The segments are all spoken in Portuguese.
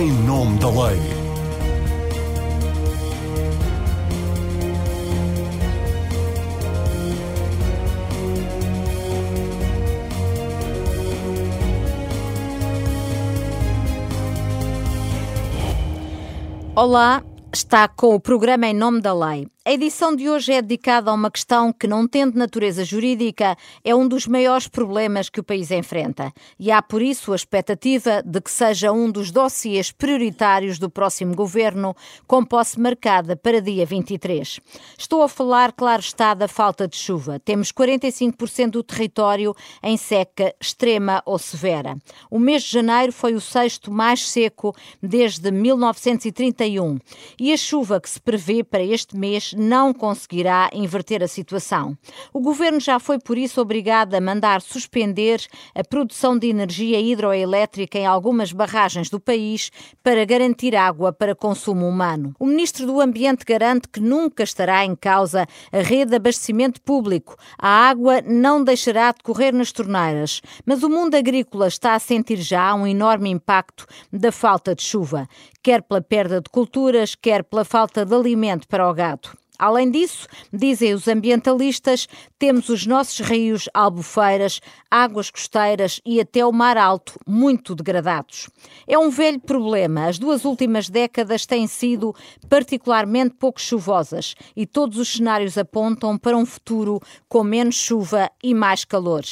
em nome da lei. Olá, está com o programa Em Nome da Lei. A edição de hoje é dedicada a uma questão que, não tendo natureza jurídica, é um dos maiores problemas que o país enfrenta. E há, por isso, a expectativa de que seja um dos dossiês prioritários do próximo governo, com posse marcada para dia 23. Estou a falar, claro está, da falta de chuva. Temos 45% do território em seca extrema ou severa. O mês de janeiro foi o sexto mais seco desde 1931. E a chuva que se prevê para este mês não conseguirá inverter a situação. O governo já foi, por isso, obrigado a mandar suspender a produção de energia hidroelétrica em algumas barragens do país para garantir água para consumo humano. O ministro do Ambiente garante que nunca estará em causa a rede de abastecimento público. A água não deixará de correr nas torneiras, mas o mundo agrícola está a sentir já um enorme impacto da falta de chuva, quer pela perda de culturas, quer pela falta de alimento para o gado. Além disso, dizem os ambientalistas, temos os nossos rios, albufeiras, águas costeiras e até o mar alto muito degradados. É um velho problema. As duas últimas décadas têm sido particularmente pouco chuvosas e todos os cenários apontam para um futuro com menos chuva e mais calor.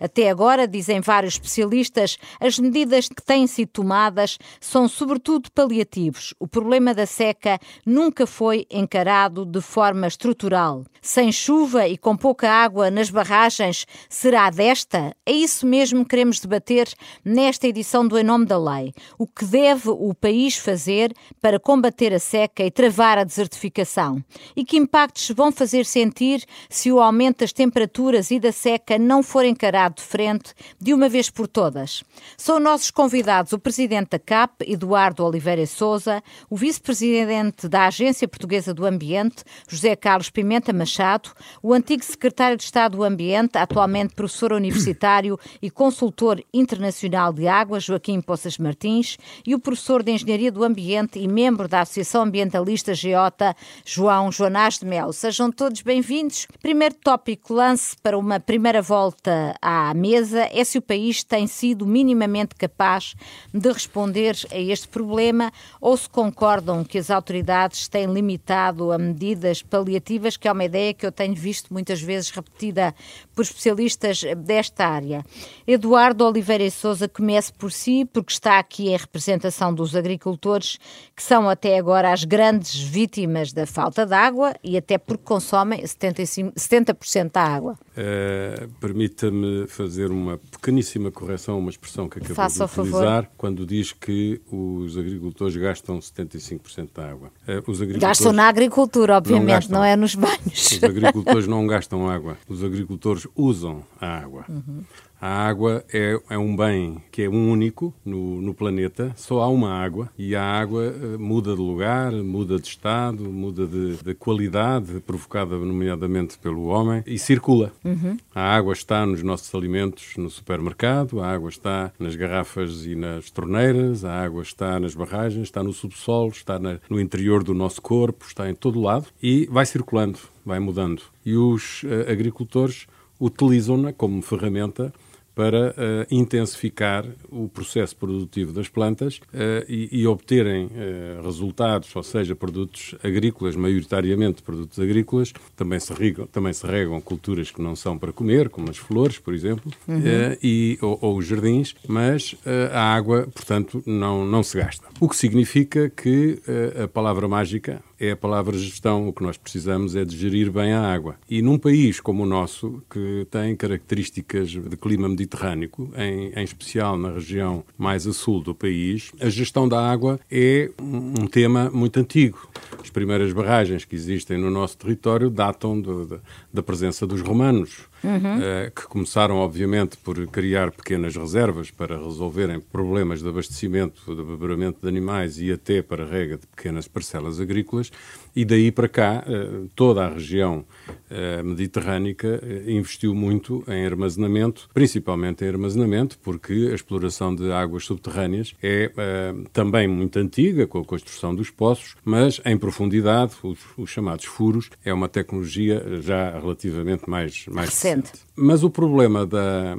Até agora, dizem vários especialistas, as medidas que têm sido tomadas são sobretudo paliativos. O problema da seca nunca foi encarado de forma estrutural. Sem chuva e com pouca água nas barragens, será desta? É isso mesmo que queremos debater nesta edição do Em Nome da Lei. O que deve o país fazer para combater a seca e travar a desertificação? E que impactos vão fazer sentir se o aumento das temperaturas e da seca não for encarado de frente de uma vez por todas? São nossos convidados o presidente da CAP, Eduardo Oliveira Souza, o vice-presidente da Agência Portuguesa do Ambiente, José Carlos Pimenta Machado, o antigo secretário de Estado do Ambiente, atualmente professor universitário e consultor internacional de águas, Joaquim Poças Martins, e o professor de Engenharia do Ambiente e membro da Associação Ambientalista Geota, João Joanás de Mel. Sejam todos bem-vindos. Primeiro tópico, lance para uma primeira volta à mesa é se o país tem sido minimamente capaz de responder a este problema ou se concordam que as autoridades têm limitado a medidas medidas paliativas, que é uma ideia que eu tenho visto muitas vezes repetida por especialistas desta área. Eduardo Oliveira e Souza comece por si, porque está aqui em representação dos agricultores, que são até agora as grandes vítimas da falta de água e até porque consomem 75, 70% da água. Uh, Permita-me fazer uma pequeníssima correção a uma expressão que acabou Faça de utilizar, quando diz que os agricultores gastam 75% da água. Uh, os agricultores... Gastam na agricultura, obviamente obviamente, não, não, é nos banhos. Os agricultores não gastam água, os agricultores usam a água. Uhum. A água é, é, um bem que é único no, no, planeta, só há uma água e a água uh, muda de lugar, muda de estado, muda de, de, qualidade, provocada nomeadamente pelo homem, e circula. Uhum. A água está nos nossos alimentos no supermercado, a água está nas garrafas e nas torneiras, a água está nas barragens, está no subsolo, está na, no interior do nosso corpo, está em todo lado e vai circulando, vai mudando. E os uh, agricultores utilizam-na como ferramenta para uh, intensificar o processo produtivo das plantas uh, e, e, obterem uh, resultados, ou seja, produtos agrícolas, maioritariamente produtos agrícolas, também se, regam, também se regam culturas que não são para comer, como as flores, por exemplo, uhum. e, ou, ou, os jardins, mas a água, portanto, não, não se gasta. O que significa que a palavra mágica é a palavra gestão. O que nós precisamos é de gerir bem a água. E num país como o nosso, que tem características de clima mediterrâneo, em, em especial na região mais a sul do país, a gestão da água é um tema muito antigo. As primeiras barragens que existem no nosso território datam de, de, da presença dos romanos uhum. uh, que começaram, obviamente, por criar pequenas reservas para resolverem problemas de abastecimento, de beberamento de animais e até para rega de pequenas parcelas agrícolas, e daí para cá, uh, toda a região uh, mediterrânica investiu muito em armazenamento, principalmente em armazenamento, porque a exploração de águas subterrâneas é também muito antiga, com a construção dos poços, mas em profundidade, os, os chamados furos, é uma tecnologia já relativamente mais, mais recente. recente. Mas o problema da,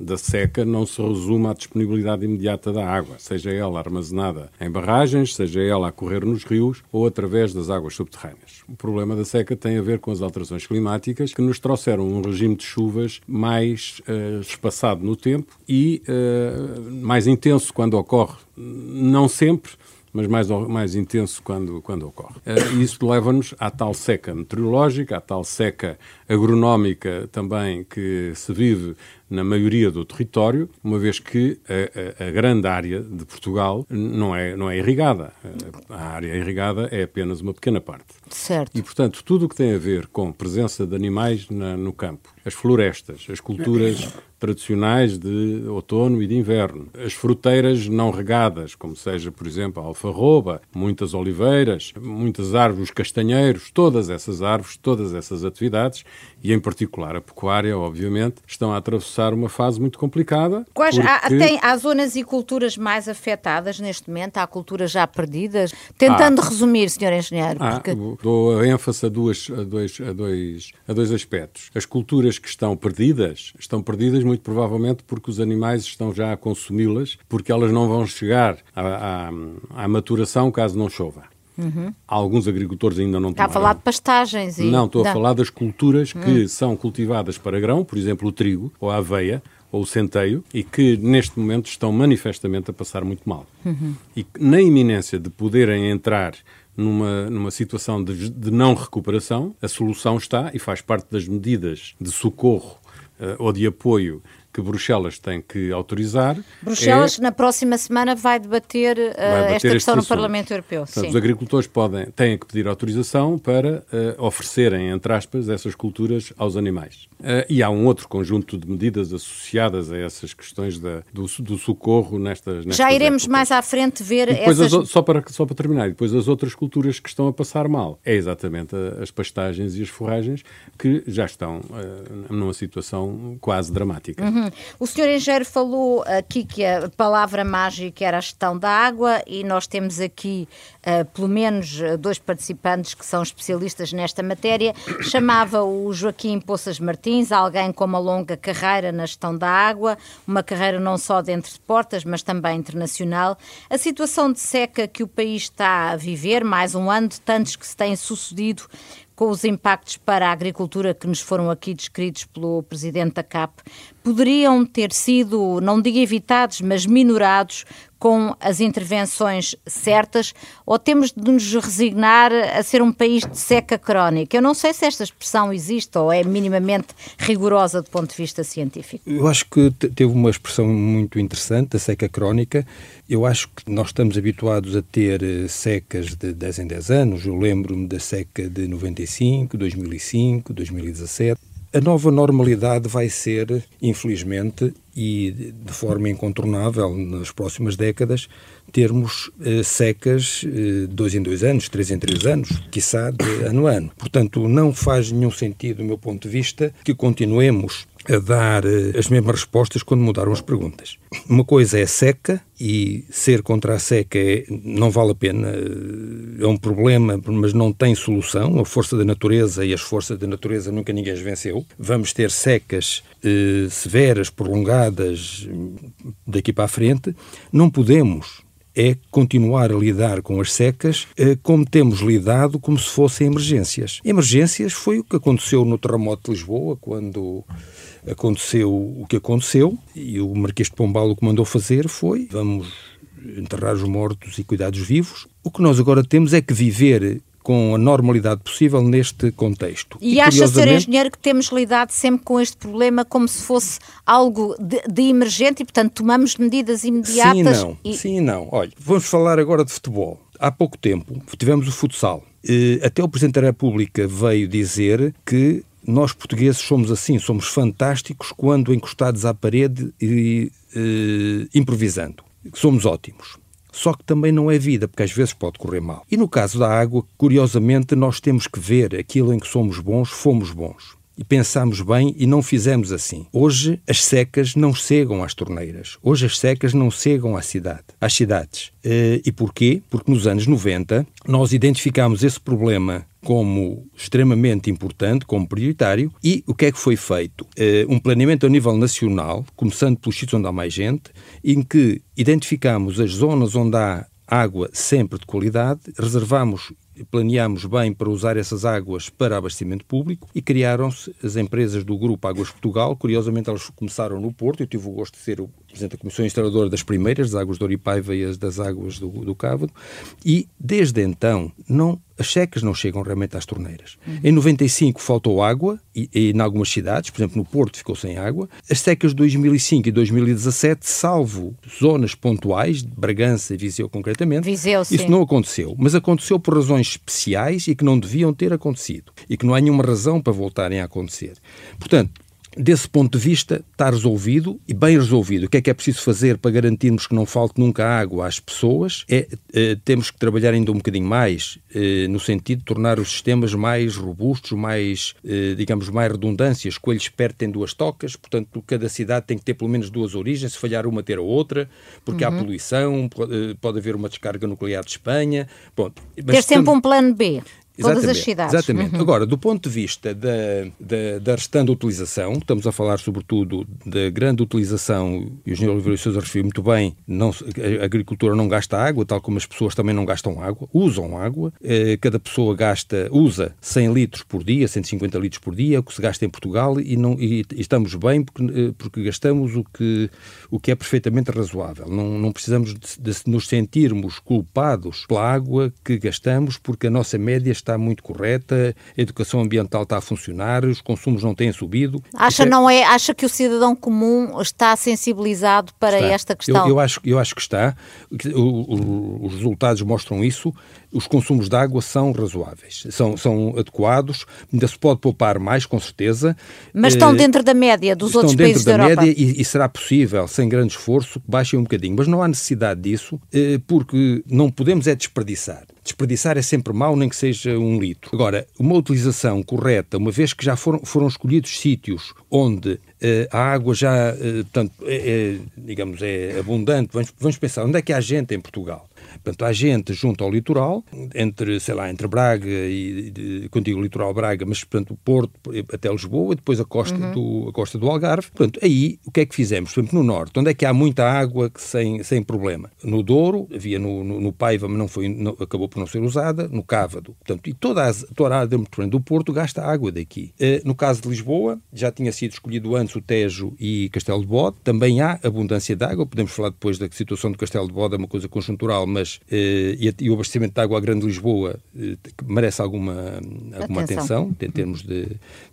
da seca não se resume à disponibilidade imediata da água, seja ela armazenada em barragens, seja ela a correr nos rios ou através das águas subterrâneas. O problema da seca tem a ver com as alterações climáticas que nos trouxeram um regime de chuvas mais uh, espaçado no tempo e uh, mais intenso quando ocorre. Não sempre, mas mais, mais intenso quando, quando ocorre. Uh, isso leva-nos à tal seca meteorológica, à tal seca agronómica também que se vive na maioria do território, uma vez que a, a, a, grande área de Portugal não é, não é irrigada. A área irrigada é apenas uma pequena parte. Certo. E, portanto, tudo o que tem a ver com presença de animais na, no campo, as florestas, as culturas tradicionais de outono e de inverno, as fruteiras não regadas, como seja, por exemplo, a alfarroba, muitas oliveiras, muitas árvores castanheiros, todas essas árvores, todas essas atividades, e em particular a pecuária, obviamente, estão a atravessar uma fase muito complicada. Quais, porque... há, tem, há zonas e culturas mais afetadas neste momento? Há culturas já perdidas? Tentando ah, resumir, Sr. Engenheiro. Ah, porque... Dou ênfase a, duas, a, dois, a, dois, a dois aspectos. As culturas que estão perdidas, estão perdidas muito provavelmente porque os animais estão já a consumi-las, porque elas não vão chegar à, à, à maturação caso não chova. Uhum. Alguns agricultores ainda não Está a falar de pastagens. E... Não, estou a falar das culturas que uhum. são cultivadas para grão, por exemplo, o trigo ou a aveia ou o centeio, e que neste momento estão manifestamente a passar muito mal. Uhum. E na iminência de poderem entrar numa, numa situação de, de, não recuperação, a solução está e faz parte das medidas de socorro uh, ou de apoio que Bruxelas tem que autorizar. Bruxelas, é... na próxima semana, vai debater, uh, vai debater esta questão no Parlamento Europeu. Portanto, os agricultores podem, têm que pedir autorização para uh, oferecerem, entre aspas, essas culturas aos animais. Uh, e há um outro conjunto de medidas associadas a essas questões da, do, do, socorro nestas, nestas Já iremos épocas. mais à frente ver essas... As, só, para, só para terminar, depois as outras culturas que estão a passar mal. É exatamente a, as pastagens e as forragens que já estão numa situação quase dramática. Uhum. O senhor engenheiro falou aqui que a palavra mágica era a gestão da água e nós temos aqui uh, pelo menos dois participantes que são especialistas nesta matéria. Chamava o Joaquim Poças Martins, alguém com uma longa carreira na gestão da água, uma carreira não só dentro de portas, mas também internacional. A situação de seca que o país está a viver, mais um ano de tantos que se têm sucedido, com os impactos para a agricultura que nos foram aqui descritos pelo presidente da CAP, poderiam ter sido, não digo evitados, mas minorados com as intervenções certas ou temos de nos resignar a ser um país de seca crónica? Eu não sei se esta expressão existe ou é minimamente rigorosa do ponto de vista científico. Eu acho que teve uma expressão muito interessante, a seca crónica. Eu acho que nós estamos habituados a ter eh, secas de 10 em 10 anos. Eu lembro-me da seca de 95, 2005, 2017 a nova normalidade vai ser, infelizmente, e de forma incontornável nas próximas décadas, termos eh, secas eh, dois em dois anos, três em três anos, quiçá de ano a ano. Portanto, não faz nenhum sentido, do meu ponto de vista, que continuemos a dar eh, as mesmas respostas quando mudaram as perguntas. Uma coisa é seca e ser contra a seca é, não vale a pena, eh, é um problema, mas não tem solução. A força da natureza e as forças da natureza nunca ninguém as venceu. Vamos ter secas eh, severas, prolongadas daqui para a frente. Não podemos é continuar a lidar com as secas eh, como temos lidado, como se fossem emergências. Emergências foi o que aconteceu no terremoto de Lisboa, quando aconteceu o que aconteceu, e o Marquês de Pombal o que mandou fazer foi vamos enterrar os mortos e cuidar dos vivos. O que nós agora temos é que viver com a normalidade possível neste contexto. E, e acha. Sr. Engenheiro, que temos lidado sempre com este problema como se fosse algo de, de emergente e, portanto, tomamos medidas imediatas? Sim e não. E... Sim e não. Olha, vamos falar agora de futebol. Há pouco tempo tivemos o futsal. Até o Presidente da República veio dizer que nós portugueses somos assim, somos fantásticos quando encostados à parede e eh, improvisando. Somos ótimos. Só que também não é vida, porque às vezes pode correr mal. E no caso da água, curiosamente, nós temos que ver aquilo em que somos bons, fomos bons e pensámos bem e não fizemos assim. Hoje as secas não chegam às torneiras. Hoje as secas não chegam à cidade, às cidades. Eh, e porquê? Porque nos anos 90 nós identificámos esse problema como extremamente importante, como prioritário, e o que é que foi feito? Uh, um planeamento a nível nacional, começando pelos sítios onde há mais gente, em que identificamos as zonas onde há água sempre de qualidade, reservamos planeámos bem para usar essas águas para abastecimento público e criaram-se as empresas do Grupo Águas Portugal. Curiosamente, elas começaram no Porto. Eu tive o gosto de ser o presidente da Comissão Instaladora das primeiras, das águas do Oripaiva e as das águas do, do Cávado. E, desde então, não as secas não chegam realmente às torneiras. Uhum. Em 95 faltou água, e, e em algumas cidades, por exemplo, no Porto ficou sem água. As secas de 2005 e 2017, salvo zonas pontuais, de Bragança e Viseu concretamente, Viseu, isso não aconteceu. Mas aconteceu por razões especiais e que não deviam ter acontecido. E que não há nenhuma razão para voltarem a acontecer. Portanto, Desse ponto de vista, está resolvido e bem resolvido. O que é que é preciso fazer para garantirmos que não falte nunca água às pessoas? É, é temos que trabalhar ainda um bocadinho mais é, no sentido de tornar os sistemas mais robustos, mais, é, digamos, mais redundâncias. Coelhos perto tem duas tocas, portanto, cada cidade tem que ter pelo menos duas origens. Se falhar uma, ter a outra, porque uhum. há poluição, pode, pode, haver uma descarga nuclear de Espanha. Bom, ter sempre um plano B. Todas exatamente, as cidades. Exatamente. Uhum. Agora, do ponto de vista da, da, da restante utilização, estamos a falar sobretudo da grande utilização, e o Engenheiro Oliveira Sousa referiu muito bem, não, a agricultura não gasta água, tal como as pessoas também não gastam água, usam água, eh, cada pessoa gasta, usa 100 litros por dia, 150 litros por dia, o que se gasta em Portugal, e, não, e, e estamos bem porque, eh, porque, gastamos o que, o que é perfeitamente razoável. Não, não precisamos de, de nos sentirmos culpados pela água que gastamos, porque a nossa média está está muito correta, a educação ambiental está a funcionar, os consumos não têm subido. Acha, é... não é, acha que o cidadão comum está sensibilizado para está. esta questão? Eu, eu, acho, eu acho que está. O, o, os resultados mostram isso. Os consumos de água são razoáveis, são, são adequados, ainda se pode poupar mais, com certeza. Mas estão uh, dentro da média dos outros países da Europa? Estão dentro da média e, e, será possível, sem grande esforço, que baixem um bocadinho. Mas não há necessidade disso, uh, porque não podemos é desperdiçar. Desperdiçar é sempre mau, nem que seja um litro. Agora, uma utilização correta, uma vez que já foram, foram escolhidos sítios onde uh, a água já, uh, portanto, é, é, digamos, é abundante, vamos, vamos pensar, onde é que há gente em Portugal? Portanto, há gente junto ao litoral, entre, sei lá, entre Braga e, contigo litoral Braga, mas, portanto, o Porto até Lisboa, e depois a costa, uhum. do, a costa do Algarve. Portanto, aí, o que é que fizemos? Por exemplo, no Norte, onde é que há muita água sem, sem problema? No Douro, havia no, no, no Paiva, mas não foi, não, acabou por não ser usada, no Cávado. Portanto, e toda a, toda a área do Porto gasta água daqui. Uh, no caso de Lisboa, já tinha sido escolhido antes o Tejo e Castelo de Bode, também há abundância de água, podemos falar depois da situação do Castelo de Bode, é uma coisa conjuntural, mas eh, e, e, o abastecimento de água à Grande Lisboa eh, merece alguma, alguma atenção, atenção em termos de,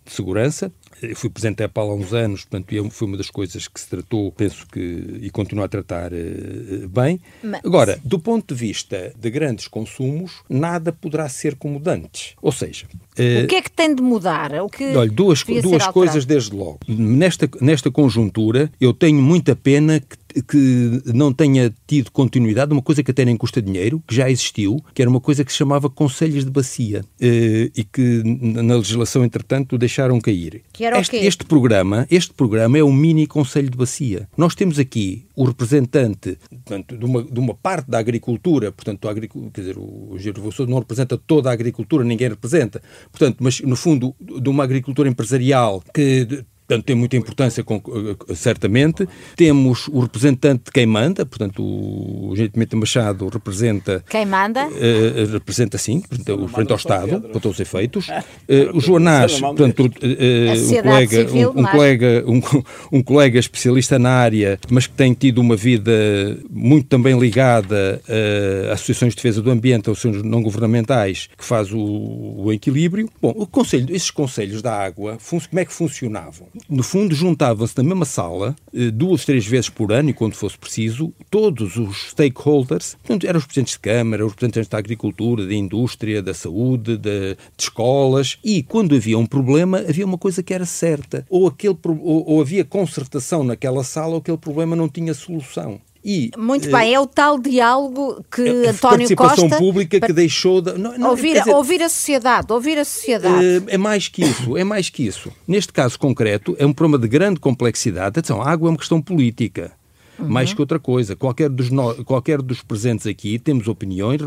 de, segurança. Eu fui presidente da EPAL há uns anos, portanto, é foi uma das coisas que se tratou, penso que, e continua a tratar uh, bem. Mas... Agora, do ponto de vista de grandes consumos, nada poderá ser como dantes. Ou seja, uh, o que é que tem de mudar? O que olha, duas, duas coisas desde logo. Nesta, nesta conjuntura, eu tenho muita pena que que não tenha tido continuidade, uma coisa que até nem custa dinheiro, que já existiu, que era uma coisa que se chamava Conselhos de Bacia eh, e que na legislação, entretanto, deixaram cair. Este, este programa, este programa é um mini Conselho de Bacia. Nós temos aqui o representante portanto, de, uma, de uma parte da agricultura, portanto, a quer dizer, o Giro não representa toda a agricultura, ninguém representa, portanto, mas no fundo de uma agricultura empresarial que Portanto, tem muita importância, eh, certamente. Temos o representante de quem manda, portanto, o Jeito Pimenta Machado representa... Quem manda? Uh, representa, sim, portanto, frente ao Estado, para todos os efeitos. Uh, o Joanás, portanto, uh, um, colega, civil, um, um colega, um, um, colega especialista na área, mas que tem tido uma vida muito também ligada a associações de defesa do ambiente, seus não governamentais, que faz o, o equilíbrio. Bom, o conselho, esses conselhos da água, como é que funcionavam? No fundo, juntavam-se na mesma sala, eh, duas, três vezes por ano, e quando fosse preciso, todos os stakeholders, portanto, eram os presidentes de Câmara, os representantes da agricultura, da indústria, da saúde, de, de escolas, e quando havia um problema, havia uma coisa que era certa. Ou, aquele, ou, ou havia concertação naquela sala, ou aquele problema não tinha solução. E, Muito bem, é o tal diálogo que é, António participação Costa... pública que deixou... De, não, não, ouvir, dizer, ouvir a sociedade, ouvir a sociedade. É, é mais que isso, é mais que isso. Neste caso concreto, é um problema de grande complexidade. Atenção, a água é uma questão política uhum. mais que outra coisa. Qualquer dos, no... qualquer dos presentes aqui temos opiniões,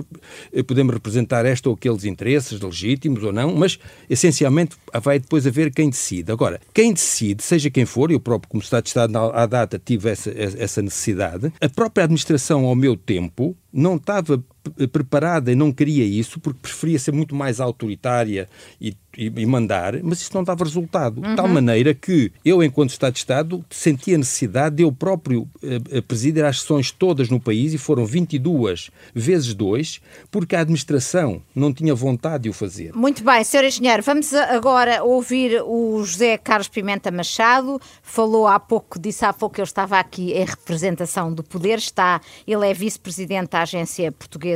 eh, podemos representar esta ou aqueles interesses, legítimos ou não, mas essencialmente vai depois haver quem decide. Agora, quem decide, seja quem for, eu próprio, como Estado de Estado à data, tive essa, essa necessidade, a própria administração, ao meu tempo, não estava preparada e não queria isso porque preferia ser muito mais autoritária e e, e, mandar, mas isso não dava resultado. Uhum. De tal maneira que eu, enquanto Estado de Estado, sentia a necessidade de eu próprio eh, presidir as sessões todas no país, e foram 22 vezes 2, porque a administração não tinha vontade de o fazer. Muito bem, Sr. Engenheiro, vamos agora ouvir o José Carlos Pimenta Machado. Falou há pouco, disse há pouco que eu estava aqui em representação do poder, está, ele é vice-presidente da Agência Portuguesa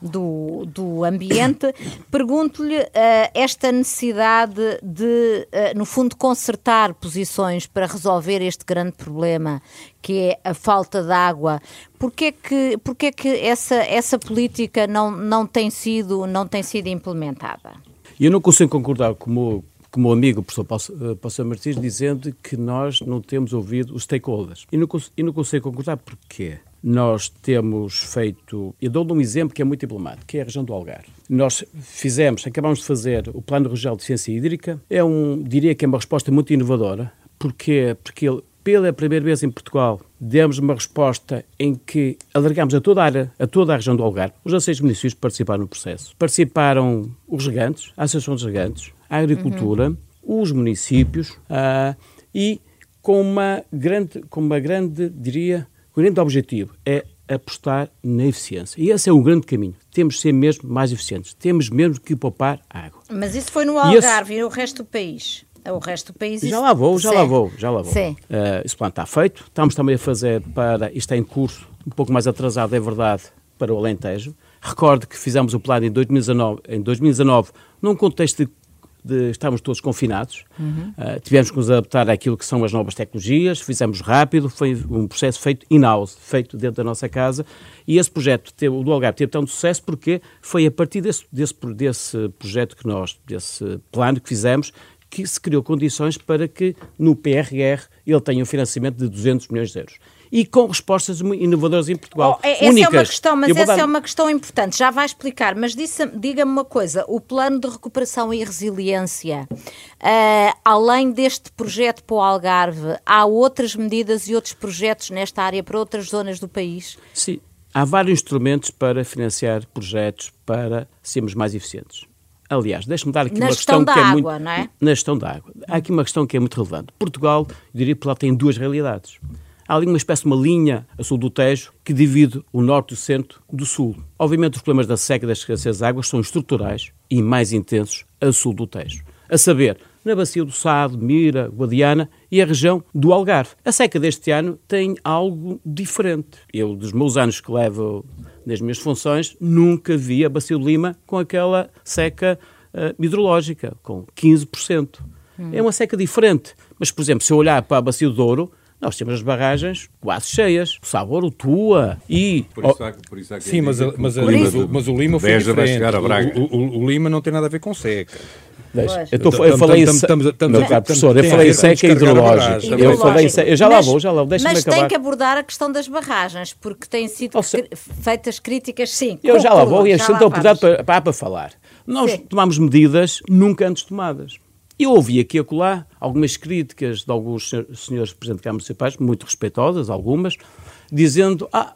do, do Ambiente. Pergunto-lhe uh, esta necessidade de, eh, no fundo, consertar posições para resolver este grande problema que é a falta de água. Porquê é que, porquê é que essa, essa política não, não, tem sido, não tem sido implementada? Eu não consigo concordar com o, amigo, o professor Paulo Martins, dizendo que nós não temos ouvido os stakeholders. E não, e não consigo concordar porquê? Nós temos feito, eu dou-lhe um exemplo que é muito emblemático, que é a região do Algarve. Nós fizemos, acabamos de fazer o Plano Regional de Ciência Hídrica, é um, diria que é uma resposta muito inovadora, porque, porque ele, pela primeira vez em Portugal, demos uma resposta em que alargamos a toda a área, a toda a região do Algarve. Os 16 municípios participaram no processo. Participaram os regantes, a Associação dos Regantes, a Agricultura, uhum. os municípios uh, e com uma grande, com uma grande, diria, o grande objetivo é apostar na eficiência. E esse é o grande caminho. Temos de ser mesmo mais eficientes. Temos mesmo que poupar água. Mas isso foi no Algarve e, esse... e o resto do país? O resto do país... Já lá vou, já Sim. lá vou, já lá vou. Sim. Uh, esse plano está feito. Estamos também a fazer para... Isto está em curso, um pouco mais atrasado, é verdade, para o Alentejo. Recordo que fizemos o plano em 2019, em 2019 num contexto de de estarmos todos confinados. Uhum. Uh, tivemos que nos adaptar àquilo que são as novas tecnologias, fizemos rápido, foi um processo feito in-house, feito dentro da nossa casa, e esse projeto, teve, o do Algarve, teve tanto sucesso porque foi a partir desse, desse, desse projeto que nós, desse plano que fizemos, que se criou condições para que no PRR ele tenha um financiamento de 200 milhões de euros e com respostas inovadoras em Portugal. Oh, essa únicas. é uma questão, mas essa dar... é uma questão importante, já vai explicar, mas diga-me uma coisa, o plano de recuperação e resiliência, uh, além deste projeto para o Algarve, há outras medidas e outros projetos nesta área para outras zonas do país? Sim, há vários instrumentos para financiar projetos para sermos mais eficientes. Aliás, deixe-me dar aqui na uma questão que é água, muito... Não é? Na gestão da água. Há aqui uma questão que é muito relevante. Portugal, eu diria que lá tem duas realidades. Há ali uma espécie de uma linha a sul do Tejo que divide o norte e o centro do sul. Obviamente, os problemas da seca e da escassez de água são estruturais e mais intensos a sul do Tejo. A saber, na bacia do Sado, Mira, Guadiana e a região do Algarve. A seca deste ano tem algo diferente. Eu, dos meus anos que levo nas minhas funções, nunca vi a bacia do Lima com aquela seca uh, hidrológica, com 15%. Hum. É uma seca diferente. Mas, por exemplo, se eu olhar para a bacia do Douro, nós temos as barragens quase cheias. O Sabor, o Tua e... Por isso há, por isso há Sim, mas, mas, mas, o, mas o Lima foi diferente. Vai chegar a Braga. O, o, o, Lima não tem nada a ver com seca. Deixa. Eu, tô, eu falei em professor, eu falei seca hidrológica. Eu falei eu já lá vou, já lá vou. Mas tem que abordar a questão das barragens, porque têm sido feitas críticas, sim. Eu já lá vou e a oportunidade para, para falar. Nós tomamos medidas nunca antes tomadas. Eu ouvi aqui e acolá algumas críticas de alguns senhores representantes de Câmara Municipais, muito respeitosas, algumas, dizendo ah,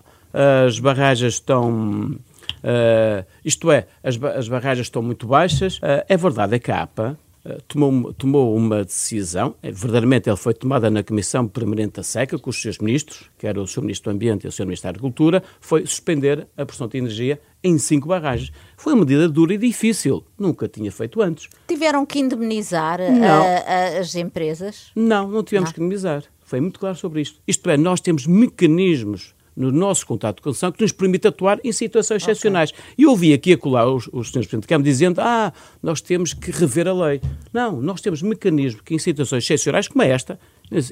as barragens estão... Uh, isto é, as, as barragens estão muito baixas. Uh, é verdade, a capa uh, tomou, tomou uma decisão, verdadeiramente ela foi tomada na Comissão Permanente da Seca, com os seus ministros, que era o Sr. Ministro do Ambiente e o Sr. Ministro da Agricultura, foi suspender a produção de energia em cinco barragens. Foi uma medida dura e difícil, nunca tinha feito antes. Tiveram que indemnizar a, a, as empresas? Não, não tivemos não. que indemnizar. Foi muito claro sobre isto. Isto é, nós temos mecanismos no nosso contrato de concessão que nos permite atuar em situações okay. excepcionais. E ouvi aqui a colar os, os senhores Presidente de Câmara dizendo ah, nós temos que rever a lei. Não, nós temos mecanismos que em situações excepcionais como esta,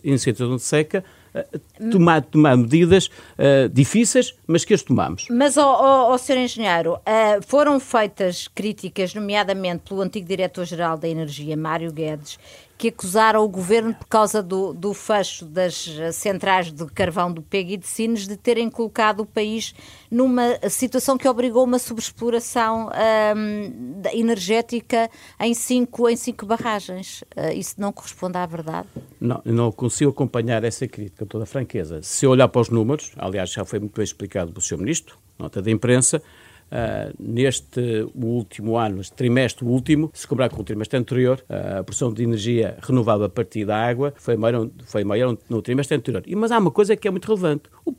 em situação de seca, eh, tomar, tomar medidas uh, difíceis, mas que as tomamos. Mas, ó oh, Sr. Engenheiro, uh, foram feitas críticas, nomeadamente pelo antigo Diretor-Geral da Energia, Mário Guedes, que acusaram o governo por causa do, do fecho das centrais de carvão do PEG e de Sines de terem colocado o país numa situação que obrigou uma sobreexploração um, energética em cinco, em cinco barragens. Uh, isso não corresponde à verdade? Não, não consigo acompanhar essa crítica, com toda a franqueza. Se olhar para os números, aliás, já foi muito bem explicado pelo Sr. Ministro, nota da imprensa, Uh, neste último ano, este trimestre último, se comparar com o trimestre anterior, uh, a produção de energia renovável a partir da água foi maior, foi maior no trimestre anterior. E, mas há uma coisa que é muito relevante. O,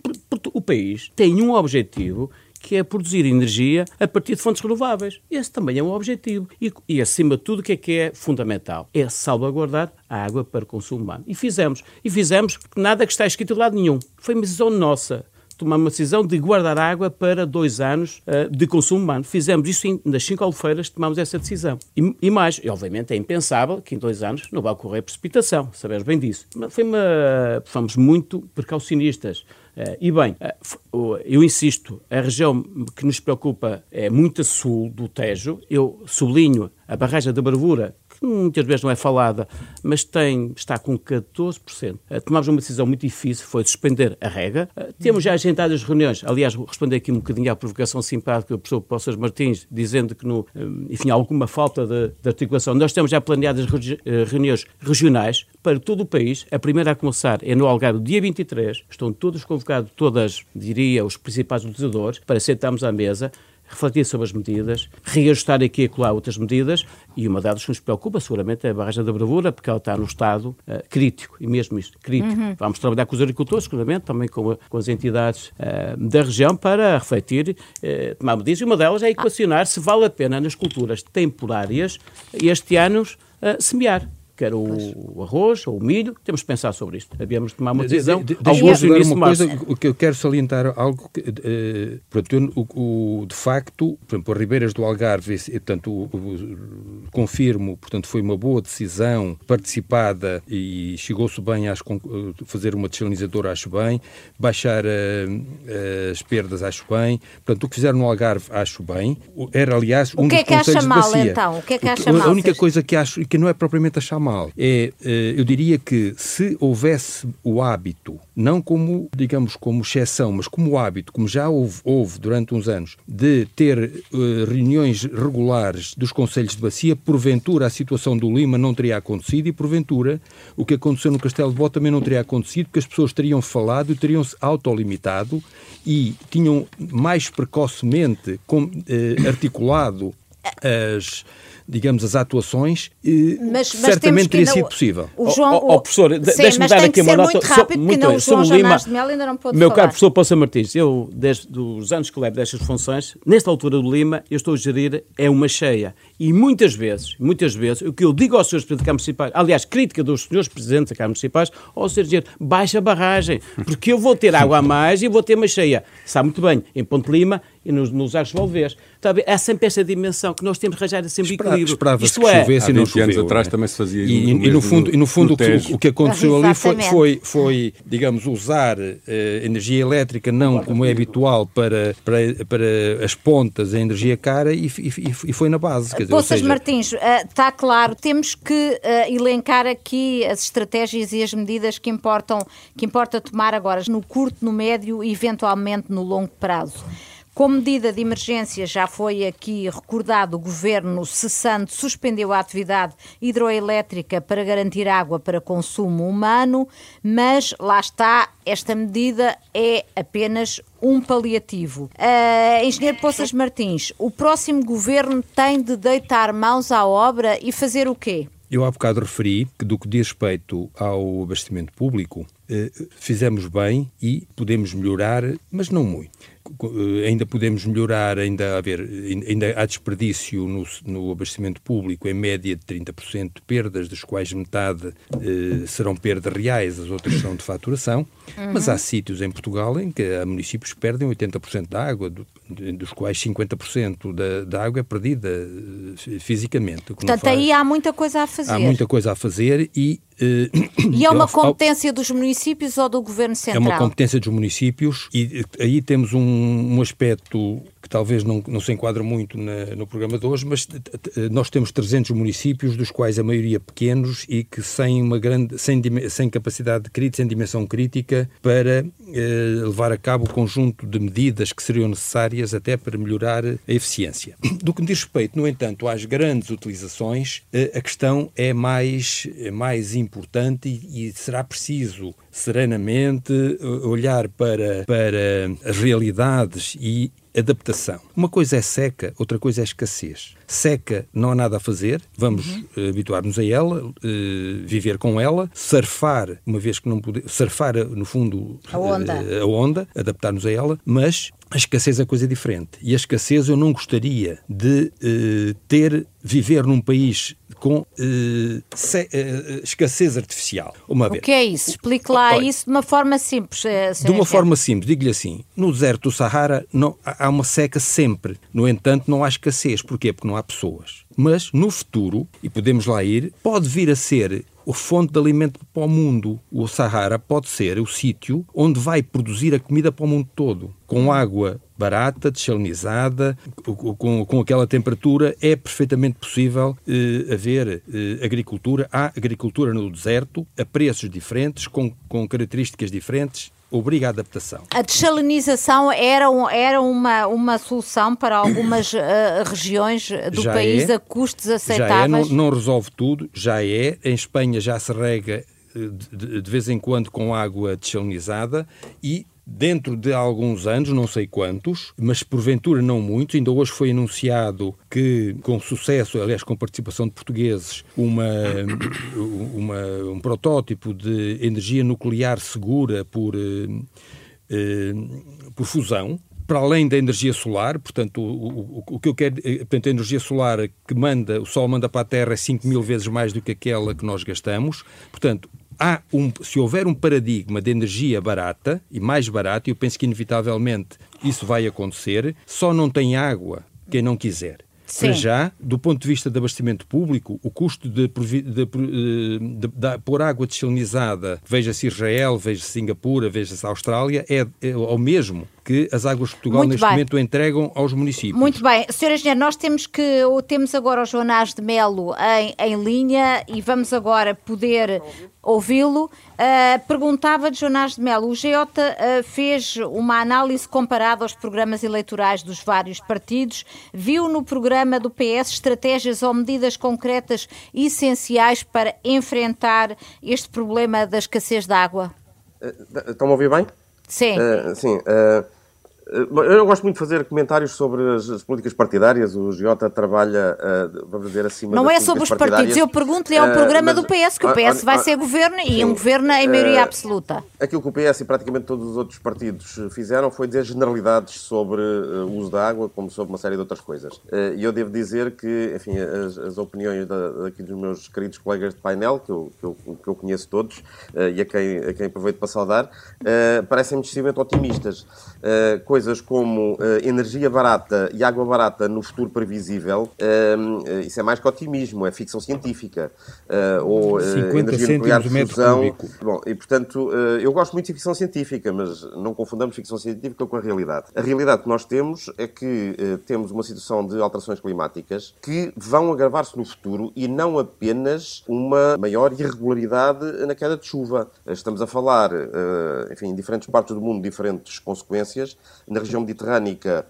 o país tem um objetivo que é produzir energia a partir de fontes renováveis. Esse também é um objetivo. E, e, acima de tudo, o que é que é fundamental? É salvaguardar a água para consumo humano. E fizemos. E fizemos nada que está escrito de lado nenhum. Foi uma decisão nossa tomar uma decisão de guardar água para dois anos uh, de consumo humano. Fizemos isso em, nas cinco albufeiras, tomamos essa decisão. E, e, mais, e obviamente é impensável que em dois anos não vá ocorrer precipitação, sabemos bem disso. Mas foi uma, fomos muito precaucionistas. Uh, e bem, uh, eu insisto, a região que nos preocupa é muito a sul do Tejo. Eu sublinho a barragem da Bravura, muitas vezes não é falada, mas tem, está com 14%. Eh, tomámos uma decisão muito difícil, foi suspender a rega. Eh, temos já agendadas reuniões, aliás, vou responder aqui um bocadinho à provocação simpática do professor Poças Martins, dizendo que, no, eh, enfim, há alguma falta de, de articulação. Nós temos já planeadas reuniões regionais para todo o país. A primeira a começar é no Algarve, dia 23. Estão todos convocados, todas, diria, os principais utilizadores, para sentarmos à mesa refletir sobre as medidas, reajustar aqui e colar outras medidas, e uma delas que nos preocupa seguramente é a barragem da bravura, porque ela está no estado uh, crítico, e mesmo isto, crítico. Uhum. Vamos trabalhar com os agricultores, seguramente, também com, a, com as entidades uh, da região, para refletir, uh, tomar medidas, e uma delas é equacionar se vale a pena nas culturas temporárias este ano semear quer o, o, arroz ou o milho, temos que pensar sobre isto. Havíamos de tomar uma decisão de, de, de, início uma coisa, O que eu quero salientar algo que, uh, portanto, o, o, de facto, por exemplo, as Ribeiras do Algarve, portanto, o, o, confirmo, portanto, foi uma boa decisão participada e chegou-se bem a fazer uma desalinizadora, acho bem, baixar uh, as perdas, acho bem. Portanto, o que fizeram no Algarve, acho bem. Era, aliás, um o que é que acha mal, então? O que é que acha mal? A única coisa que acho, e que não é propriamente achar mal, é, eh, eu diria que se houvesse o hábito, não como, digamos, como exceção, mas como hábito, como já houve, houve durante uns anos, de ter uh, reuniões regulares dos conselhos de bacia, porventura a situação do Lima não teria acontecido e porventura o que aconteceu no Castelo de Bó também não teria acontecido, porque as pessoas teriam falado e teriam-se autolimitado e tinham mais precocemente uh, articulado as digamos, as atuações, mas, certamente teria sido possível. O João, o, o, professor, deixe-me dar aqui uma nota. Muito rápido, muito não, o João Lima, de Mel ainda não pode Meu falar. caro professor Poça Martins, eu, desde os anos que levo destas funções, nesta altura do Lima, eu estou a gerir é uma cheia. E muitas vezes, muitas vezes, o que eu digo aos senhores presidentes da Câmara Municipais, aliás, crítica dos senhores presidentes da Câmara Municipais, ou seja, dizer, baixa a barragem, porque eu vou ter água a mais e vou ter uma cheia. Sabe muito bem, em Ponte Lima e nos, nos Valvês. Tá há sempre essa dimensão que nós temos que arranjar sempre Espera, equilíbrio. Esperava-se que é, chovesse e não choveu. anos atrás é? também se fazia e, e, no fundo, e no fundo o, que, o que aconteceu ali foi, foi, foi, digamos, usar uh, energia elétrica não como é habitual para, para, para as pontas, a energia cara e, e, e foi na base. Quer dizer, Poças seja... Martins, uh, está claro, temos que uh, elencar aqui as estratégias e as medidas que importam, que importa tomar agora no curto, no médio e eventualmente no longo prazo. Como medida de emergência, já foi aqui recordado, o governo cessando suspendeu a atividade hidroelétrica para garantir água para consumo humano, mas lá está, esta medida é apenas um paliativo. Uh, Engenheiro Poças Martins, o próximo governo tem de deitar mãos à obra e fazer o quê? Eu há bocado referi que, do que diz respeito ao abastecimento público, fizemos bem e podemos melhorar, mas não muito. Eh, ainda podemos melhorar, ainda, haver, ainda há desperdício no, no abastecimento público, em média de 30% de perdas, das quais metade eh, serão perdas reais, as outras são de faturação. Uhum. Mas há sítios em Portugal em que há municípios que perdem 80% da água, do, dos quais 50% da, da água é perdida eh, fisicamente. Portanto, faz, aí há muita coisa a fazer. Há muita coisa a fazer e eh, e é uma competência dos municípios ou do Governo Central? É uma competência dos municípios e eh, aí temos um, um aspecto talvez não, não se enquadra muito na, no programa de hoje, mas nós temos 300 municípios, dos quais a maioria pequenos e que sem, uma grande, sem, sem capacidade crítica, sem dimensão crítica para eh, levar a cabo o conjunto de medidas que seriam necessárias até para melhorar a eficiência. Do que diz respeito, no entanto, às grandes utilizações, eh, a questão é mais, é mais importante e, e será preciso serenamente olhar para, para as realidades e adaptação. Uma coisa é seca, outra coisa é escassez. Seca, não há nada a fazer, vamos uhum. uh, habituar-nos a ela, uh, viver com ela, surfar, uma vez que não podemos, surfar, no fundo, a onda, uh, a onda adaptar-nos a ela, mas a escassez é coisa diferente. E a escassez eu não gostaria de ter, viver num país com uh, se, uh, escassez artificial. Uma o vez. que é isso? Explique lá Olha, isso de uma forma simples. De uma forma simples, digo-lhe assim: no deserto do Sahara não, há uma seca sempre. No entanto, não há escassez. Porquê? Porque não há pessoas. Mas no futuro, e podemos lá ir, pode vir a ser o fonte de alimento para o mundo. O Sahara pode ser o sítio onde vai produzir a comida para o mundo todo, com água barata, desalinizada, com, com aquela temperatura, é perfeitamente possível eh, haver eh, agricultura. Há agricultura no deserto, a preços diferentes, com, com características diferentes obriga a adaptação. A desalinização era, era uma, uma solução para algumas uh, regiões do já país é, a custos aceitáveis? Já é, não, não, resolve tudo, já é. Em Espanha já se rega eh, de, de vez em quando com água desalinizada e dentro de alguns anos, não sei quantos, mas porventura não muitos, ainda hoje foi anunciado que, com sucesso, aliás, com participação de portugueses, uma, uma um protótipo de energia nuclear segura por, eh, eh, por fusão, para além da energia solar, portanto, o, o, o, que eu quero, eh, portanto, a energia solar que manda, o Sol manda para a Terra é 5 mil vezes mais do que aquela que nós gastamos, portanto, há um, se houver um paradigma de energia barata e mais barata, eu penso que inevitavelmente isso vai acontecer, só não tem água quem não quiser. Sim. Para já, do ponto de vista de abastecimento público, o custo de, de, de, de, de pôr água desalinizada, veja-se Israel, veja-se Singapura, veja-se Austrália, é, é o mesmo que as águas de Portugal Muito neste bem. momento entregam aos municípios. Muito bem. Sr. Engenheiro, nós temos que temos agora o Joanás de Melo em, em linha e vamos agora poder ouvi-lo. Uh, perguntava de Jonas de Melo, o Geota uh, fez uma análise comparada aos programas eleitorais dos vários partidos, viu no programa do PS estratégias ou medidas concretas essenciais para enfrentar este problema da escassez de água? Uh, Estão a ouvir bem? Sim. sim. Eh, eu gosto muito de fazer comentários sobre as, as políticas partidárias. O Giota trabalha, uh, vamos dizer, acima Não é sobre os partidos. Eu pergunto-lhe, é o programa uh, mas, do PS, que o PS vai ser governo sim, e um governo em maioria uh, absoluta. Aquilo que o PS e praticamente todos os outros partidos fizeram foi dizer generalidades sobre o uso da água, como sobre uma série de outras coisas. E eu devo dizer que, enfim, as, as opiniões da, daqui dos meus queridos colegas de painel, que eu, que eu, que eu conheço todos e a quem, a quem aproveito para saudar, parecem-me excessivamente otimistas. coisas coisas como uh, energia barata e água barata no futuro previsível, uh, isso é mais que otimismo, é ficção científica. Uh, ou energia nuclear de fusão. Bom, e portanto, eu gosto muito de ficção científica, mas não confundamos ficção científica com a realidade. A realidade que nós temos é que temos uma situação de alterações climáticas que vão agravar-se no futuro e não apenas uma maior irregularidade na queda de chuva. Estamos a falar, enfim, em diferentes partes do mundo, diferentes consequências na região mediterrânica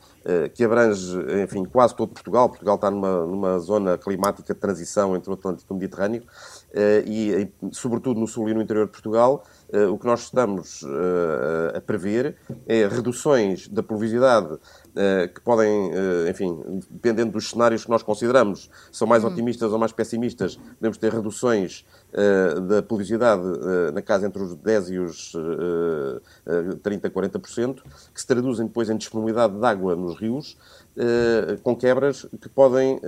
que abrange, enfim, quase todo Portugal. Portugal está numa, numa zona climática de transição entre o Atlântico e o Mediterrâneo e, sobretudo, no sul e no interior de Portugal, o que nós estamos a prever é reduções da pluviosidade eh, que podem, eh, enfim, dependendo dos cenários que nós consideramos, são mais hum. otimistas ou mais pessimistas, podemos ter reduções eh, da publicidade na casa entre os 10% e os 30%, 40%, que se traduzem depois em disponibilidade de água nos rios, com quebras que podem,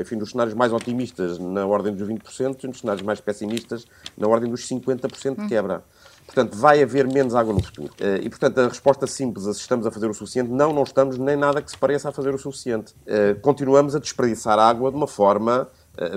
enfim, nos cenários mais otimistas na ordem dos 20% e nos cenários mais pessimistas na ordem dos 50% de hum. Portanto, vai haver menos água no futuro. Eh, e, portanto, a resposta simples a se estamos a fazer o suficiente, não, não estamos nem nada que se pareça a fazer o suficiente. Eh, continuamos a desperdiçar água de uma forma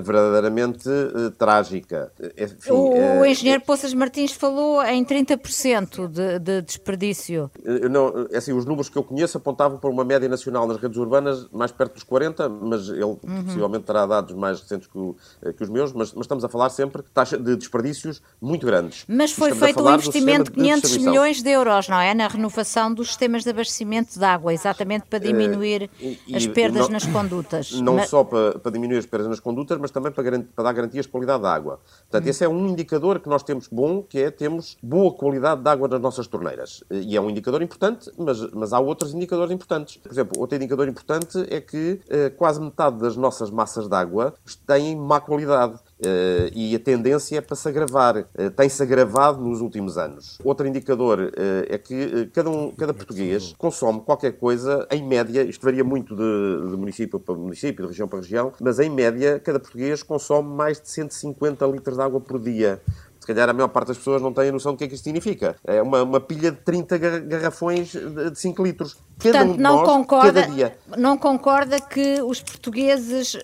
verdadeiramente uh, trágica. Eh, enfim, o, uh, engenheiro Poças Martins falou em 30% de, de desperdício. Não, assim, os números que eu conheço apontavam para uma média nacional nas redes urbanas mais perto dos 40%, mas ele uhum. possivelmente terá dados mais recentes que, o, que os meus, mas, mas, estamos a falar sempre de, de desperdícios muito grandes. Mas foi feito um investimento de 500 de milhões de euros, não é? Na renovação dos sistemas de abastecimento de água, exatamente para diminuir as perdas não, nas condutas. Não mas... só para, para diminuir as perdas nas condutas, mas também para, para dar garantias de qualidade de água. Portanto, esse é um indicador que nós temos bom, que é temos boa qualidade de água nas nossas torneiras. E é um indicador importante, mas, mas há outros indicadores importantes. Por exemplo, outro indicador importante é que eh, quase metade das nossas massas de água têm má qualidade. Uh, e a tendência é para se agravar. Uh, Tem-se agravado nos últimos anos. Outro indicador uh, é que cada, um, cada português consome qualquer coisa, em média, isto varia muito de, de, município para município, de região para região, mas em média, cada português consome mais de 150 litros de água por dia se calhar a maior parte das pessoas não tem a noção do que é que isso significa. É uma, uma pilha de 30 garrafões de 5 litros. Portanto, um não, nós, concorda, não concorda que os portugueses uh,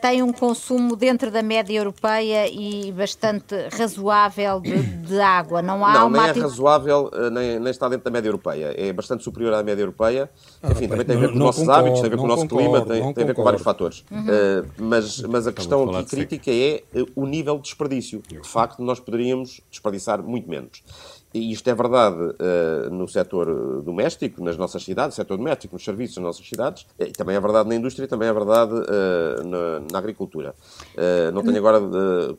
têm um consumo dentro da média europeia e bastante razoável de, de água? Não há não, uma nem é razoável, uh, nem, nem, está dentro da média europeia. É bastante superior à média europeia. Ah, Enfim, também tem a ver com os nossos concordo, hábitos, tem a ver com o nosso concordo, clima, tem, tem, a ver com vários fatores. Uhum. Uh, mas, mas a questão aqui crítica é o nível de desperdício. De facto, nós poderíamos desperdiçar muito menos. E isto é verdade uh, no setor doméstico, nas nossas cidades, setor doméstico, nos serviços nas nossas cidades, e também é verdade na indústria e também é verdade uh, na, na, agricultura. Uh, não tenho agora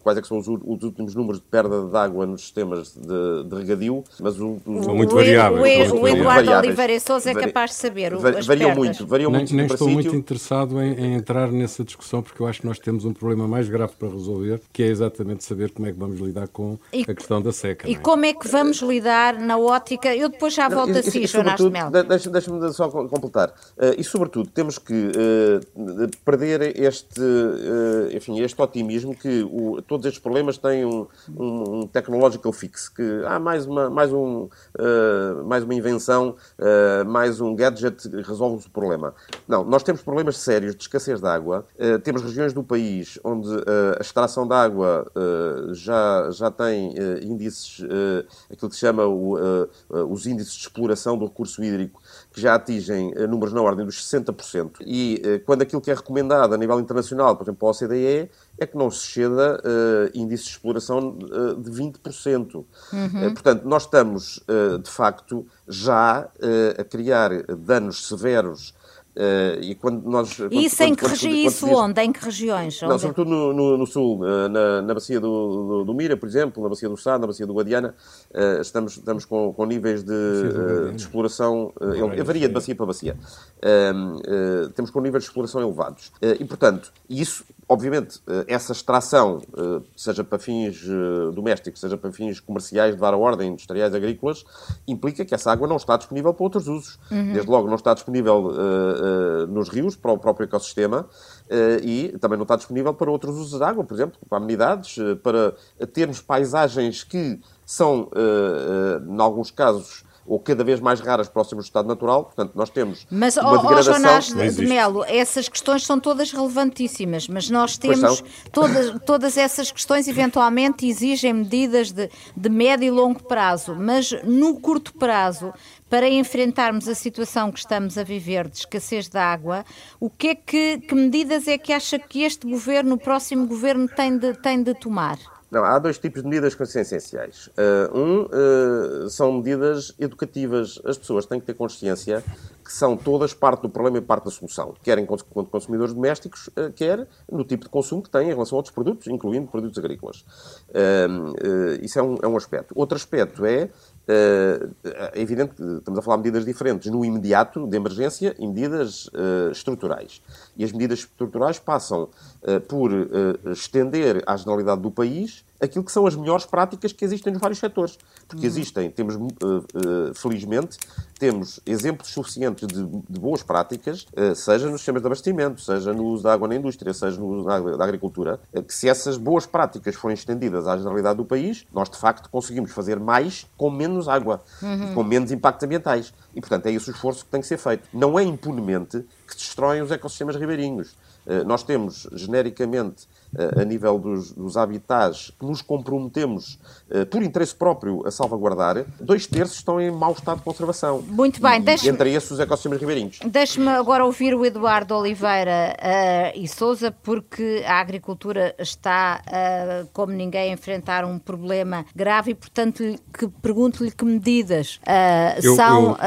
quais é são os, os, últimos números de perda de água nos sistemas de, de regadio, mas o, o, são muito variáveis. O, o, o Eduardo Oliveira Souza é capaz de saber. Vari, variam muito, variam nem, muito. Nem estou muito interessado em, em, entrar nessa discussão, porque eu acho que nós temos um problema mais grave para resolver, que é exatamente saber como é que vamos lidar com e, a questão da seca. E é? como é que vamos lidar na ótica. Eu depois já volto a si, Jonas de Mel. Deixa-me só completar. Uh, e, sobretudo, temos que uh, perder este, uh, enfim, este otimismo que o, todos estes problemas têm um, um, um technological fix, que há ah, mais uma, mais um, mais uma invenção, mais um gadget que resolve o problema. Não, nós temos problemas sérios de escassez de água. temos regiões do país onde a extração de água já, já tem índices, aquilo que se chama o uh, os índices de exploração do recurso hídrico que já atingem uh, números na ordem dos 60%. E quando aquilo que é recomendado a nível internacional, por exemplo, a OCDE, é que não se ceda índices de exploração de 20%. Uhum. portanto, nós estamos, de facto, já a criar danos severos Uh, e quando nós. Quando, isso quando, em que quando, isso diz... onde? Em que regiões? Não, sobretudo no, no, no sul, uh, na, na bacia do, do, do, Mira, por exemplo, na bacia do Sá, na bacia do Guadiana, uh, estamos, estamos com, com níveis de, de exploração. Uh, varia de bacia para bacia. Ehm, temos com níveis de exploração elevados. e, portanto, isso, obviamente, essa extração, seja para fins domésticos, seja para fins comerciais de dar a ordem, industriais, agrícolas, implica que essa água não está disponível para outros usos. Uhum. Desde logo, não está disponível eh, nos rios, para o próprio ecossistema, e também não está disponível para outros usos de água, por exemplo, para amenidades, para termos paisagens que são, em alguns casos, ou cada vez mais raras próximas do estado natural, portanto nós temos mas, uma oh, degradação... Mas, de, de Melo, essas questões são todas relevantíssimas, mas nós temos todas, todas essas questões eventualmente exigem medidas de, de médio e longo prazo, mas no curto prazo, para enfrentarmos a situação que estamos a viver de escassez de água, o que é que, que medidas é que acha que este governo, o próximo governo, tem de, tem de tomar? Não, há dois tipos de medidas que são essenciais. Uh, um uh, são medidas educativas. As pessoas têm que ter consciência que são todas parte do problema e parte da solução, quer enquanto consumidores domésticos, eh, quer no tipo de consumo que têm em relação a outros produtos, incluindo produtos agrícolas. Isso é um, é um aspecto. Outro aspecto é é evidente que estamos a falar de medidas diferentes no imediato de emergência e medidas uh, estruturais. E as medidas estruturais passam uh, por uh, estender à generalidade do país aquilo que são as melhores práticas que existem nos vários setores. Porque uhum. existem, temos, uh, uh, felizmente, temos exemplos suficientes de, de boas práticas, uh, seja nos sistemas de abastecimento, seja no uso da água na indústria, seja no uso da, da agricultura, que se essas boas práticas forem estendidas à generalidade do país, nós de facto conseguimos fazer mais com menos água, uhum. com menos impactos ambientais. E, portanto, é esse o esforço que tem que ser feito. Não é impunemente que destroem os ecossistemas ribeirinhos. Nós temos, genericamente, a nível dos, dos habitats que nos comprometemos, eh, por interesse próprio, a salvaguardar, dois terços estão em mau estado de conservação. Muito bem, deixe Entre esses os ecossistemas ribeirinhos. Deixe-me agora ouvir o Eduardo Oliveira uh, e Souza, porque a agricultura está, uh, como ninguém, a enfrentar um problema grave e, portanto, que pergunto-lhe que medidas uh, eu, são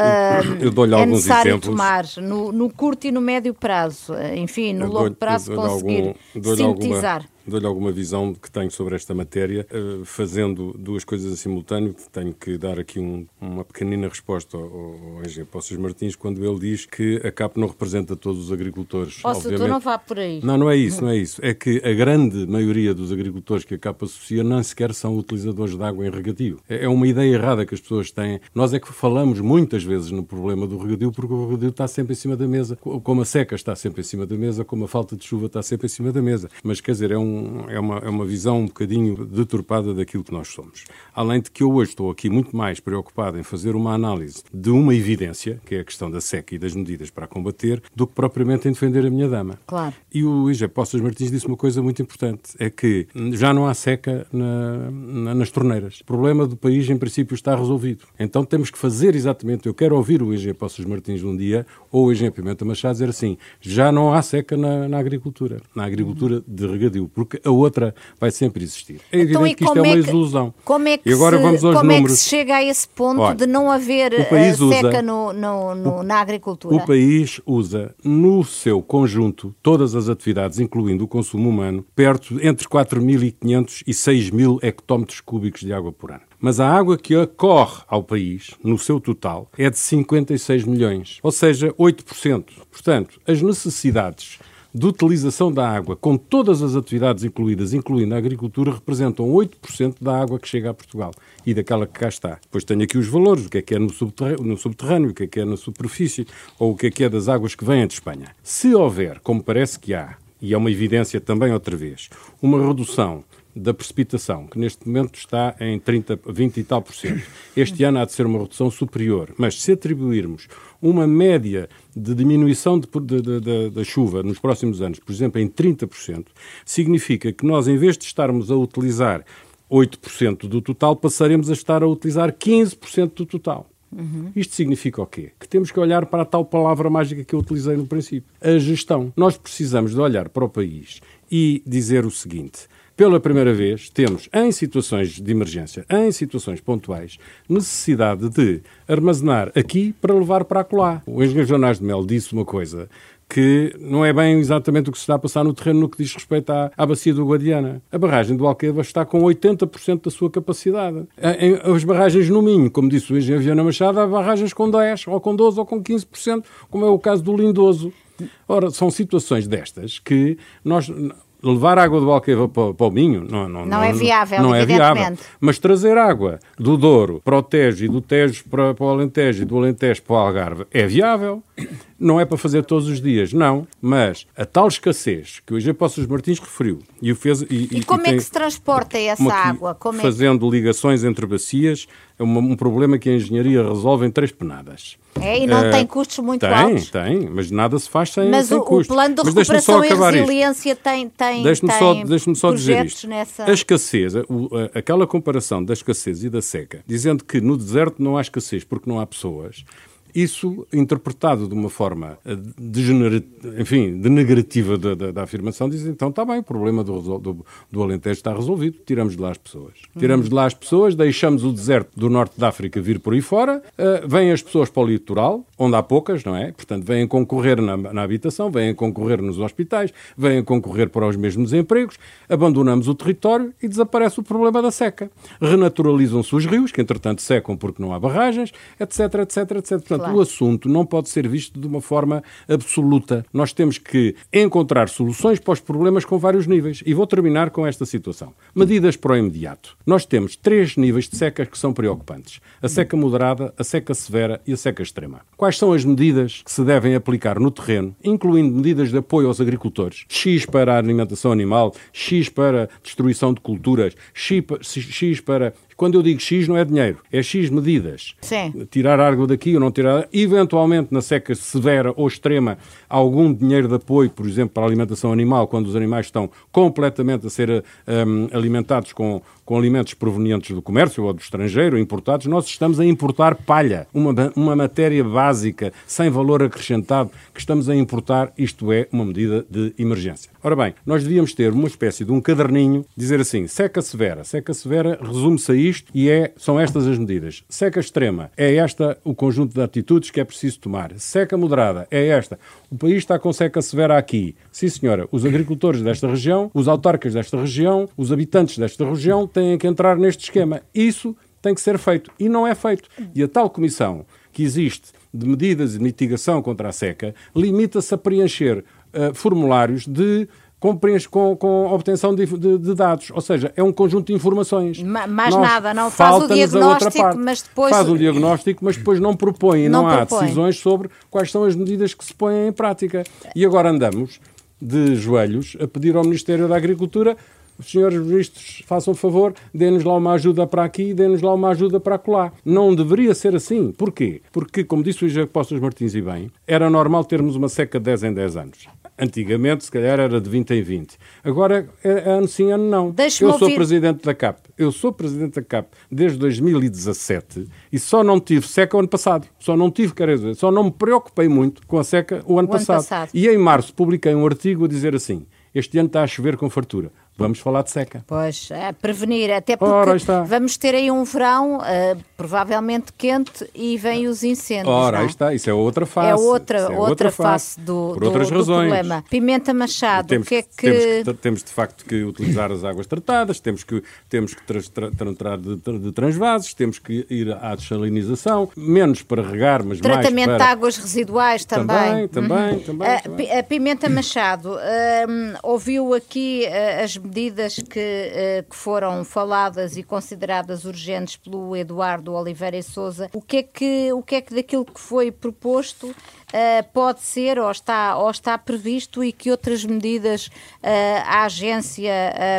eu, eu, é necessário exemplos. tomar no, no, curto e no médio prazo, enfim, no longo prazo conseguir algum, sintetizar estar. Dou-lhe alguma visão que tenho sobre esta matéria, eh, fazendo duas coisas em simultâneo. Tenho que dar aqui um, uma pequenina resposta ao, ao engenheiro Martins quando ele diz que a CAP não representa todos os agricultores. Posso, tu não vá por aí. Não, não é isso, não é isso. É que a grande maioria dos agricultores que a CAP associa não sequer são utilizadores de água em regadio. É, é uma ideia errada que as pessoas têm. Nós é que falamos muitas vezes no problema do regadio porque o regadio está sempre em cima da mesa, como a seca está sempre em cima da mesa, como a falta de chuva está sempre em cima da mesa. Mas quer dizer, é um é, uma, é uma visão um bocadinho deturpada daquilo que nós somos. Além de que eu hoje estou aqui muito mais preocupado em fazer uma análise de uma evidência, que é a questão da seca e das medidas para a combater, do que propriamente em defender a minha dama. Claro. E o Ige Poças Martins disse uma coisa muito importante, é que já não há seca na, na, nas torneiras. O problema do país, em princípio, está resolvido. Então temos que fazer exatamente, eu quero ouvir o Ige Poças Martins um dia, ou o Engenheiro Pimenta Machado dizer assim, já não há seca na, na agricultura, na agricultura de regadio, porque a outra vai sempre existir. É então, evidente que isto é uma é que, ilusão. Como é que, e agora se, vamos aos como números. é que se chega a esse ponto Olha, de não haver eh, seca usa, no, no, no, o, na agricultura? O país usa, no seu conjunto, todas as atividades, incluindo o consumo humano, perto entre 4.500 e 6.000 hectómetros cúbicos de água por ano mas a água que ocorre ao país, no seu total, é de 56 milhões, ou seja, 8%. Portanto, as necessidades de utilização da água, com todas as atividades incluídas, incluindo a agricultura, representam 8% da água que chega a Portugal e daquela que cá está. Depois tenho aqui os valores, o que é que é no subterrâneo, no subterrâneo o que é que é na superfície, ou o que é que é das águas que vêm de Espanha. Se houver, como parece que há, e é uma evidência também outra vez, uma redução da precipitação, que neste momento está em 30, 20 e tal por cento. Este ano há de ser uma redução superior, mas se atribuirmos uma média de diminuição da chuva nos próximos anos, por exemplo, em 30%, significa que nós, em vez de estarmos a utilizar 8% do total, passaremos a estar a utilizar 15% do total. Uhum. Isto significa o quê? Que temos que olhar para a tal palavra mágica que eu utilizei no princípio, a gestão. Nós precisamos de olhar para o país e dizer o seguinte: pela primeira vez, temos, em situações de emergência, em situações pontuais, necessidade de armazenar aqui para levar para acolá. O engenheiro Jonas de Mel disse uma coisa que não é bem exatamente o que se está a passar no terreno no que diz respeito à, à bacia do Guadiana. A barragem do Alqueva está com 80% da sua capacidade. As barragens no Minho, como disse o engenheiro Viana Machado, há barragens com 10, ou com 12, ou com 15%, como é o caso do Lindoso. Ora, são situações destas que nós levar água do Alqueva para, para o Minho não, não, não, é viável, não é viável. Mas trazer água do Douro para o Tejo e do Tejo para, para o Alentejo e do Alentejo para o Algarve é viável. Não é para fazer todos os dias, não. Mas a tal escassez que o Eugênio Poços Martins referiu e o fez... E, e como e é que se transporta essa água? Como é fazendo que... ligações entre bacias, é um, um problema que a engenharia resolve em três penadas. É, e não uh, tem custos muito tem, altos? Tem, tem, mas nada se faz sem, mas sem o, custos. Mas o plano de recuperação e resiliência isto. tem, tem, deixe tem só, deixe só dizer isto. Nessa... A escassez, a, a, aquela comparação da escassez e da seca, dizendo que no deserto não há escassez porque não há pessoas, isso, interpretado de uma forma eh, enfim, denegativa da, da, da, afirmação, diz então está bem, o problema do, do, do, Alentejo está resolvido, tiramos de lá as pessoas. Tiramos de lá as pessoas, deixamos o deserto do norte da África vir por aí fora, uh, vêm as pessoas para o litoral, onde há poucas, não é? Portanto, vêm concorrer na, na habitação, vêm concorrer nos hospitais, vêm concorrer para os mesmos empregos, abandonamos o território e desaparece o problema da seca. Renaturalizam-se os rios, que entretanto secam porque não há barragens, etc, etc, etc. Portanto, claro. o assunto não pode ser visto de uma forma absoluta. Nós temos que encontrar soluções para os problemas com vários níveis. E vou terminar com esta situação. Medidas para o imediato. Nós temos três níveis de seca que são preocupantes: a seca moderada, a seca severa e a seca extrema. Quais são as medidas que se devem aplicar no terreno, incluindo medidas de apoio aos agricultores? X para a alimentação animal, X para destruição de culturas, X para quando eu digo X, não é dinheiro, é X medidas. Sim. Tirar água daqui ou não tirar. Eventualmente, na seca severa ou extrema, algum dinheiro de apoio, por exemplo, para a alimentação animal, quando os animais estão completamente a ser um, alimentados com, com alimentos provenientes do comércio ou do estrangeiro, importados, nós estamos a importar palha, uma, uma matéria básica, sem valor acrescentado, que estamos a importar, isto é, uma medida de emergência. Ora bem, nós devíamos ter uma espécie de um caderninho, dizer assim, seca severa. Seca severa resume-se a isto e é, são estas as medidas. Seca extrema, é esta o conjunto de atitudes que é preciso tomar. Seca moderada, é esta. O país está com seca severa aqui. Sim, senhora, os agricultores desta região, os autarcas desta região, os habitantes desta região têm que entrar neste esquema. Isso tem que ser feito. E não é feito. E a tal comissão que existe de medidas de mitigação contra a seca limita-se a preencher uh, formulários de com, com, com obtenção de, de, de, dados. Ou seja, é um conjunto de informações. Ma mais Nós, nada, não faz o diagnóstico, mas depois. Faz o diagnóstico, mas depois não propõe. Não, não há propõe. decisões sobre quais são as medidas que se põem em prática. E agora andamos de joelhos a pedir ao Ministério da Agricultura senhores ministros, façam favor, dê-nos lá uma ajuda para aqui, dê-nos lá uma ajuda para acolá. Não deveria ser assim. Porquê? Porque, como disse o José Postos Martins e bem, era normal termos uma seca de 10 em 10 anos. Antigamente, se calhar, era de 20 em 20. Agora, é, é ano sim, ano não. Eu sou ouvir... presidente da CAP. Eu sou presidente da CAP desde 2017 e só não tive seca o ano passado. Só não tive, quer dizer, só não me preocupei muito com a seca o ano, o passado. ano passado. E em março publiquei um artigo a dizer assim: este ano está a chover com fartura. Vamos falar de seca. Pois, é prevenir, até porque vamos ter aí um verão uh, provavelmente quente e vem os incêndios. Ora, aí está, isso é outra face. É outra, é outra, outra face, do, do, problema. Pimenta Machado, temos, o que é que... Temos, que... temos de facto que utilizar as águas tratadas, temos que, temos que tratar de, de transvases, temos que ir à desalinização, menos para regar, mas Tratamento mais para... de águas residuais também. Também, também, uhum. também, a, também. A Pimenta Machado, uh, ouviu aqui uh, as medidas que, uh, que, foram faladas e consideradas urgentes pelo Eduardo Oliveira e Souza, o que é que, o que, é que daquilo que foi proposto uh, pode ser ou está, ou está previsto e que outras medidas uh, a Agência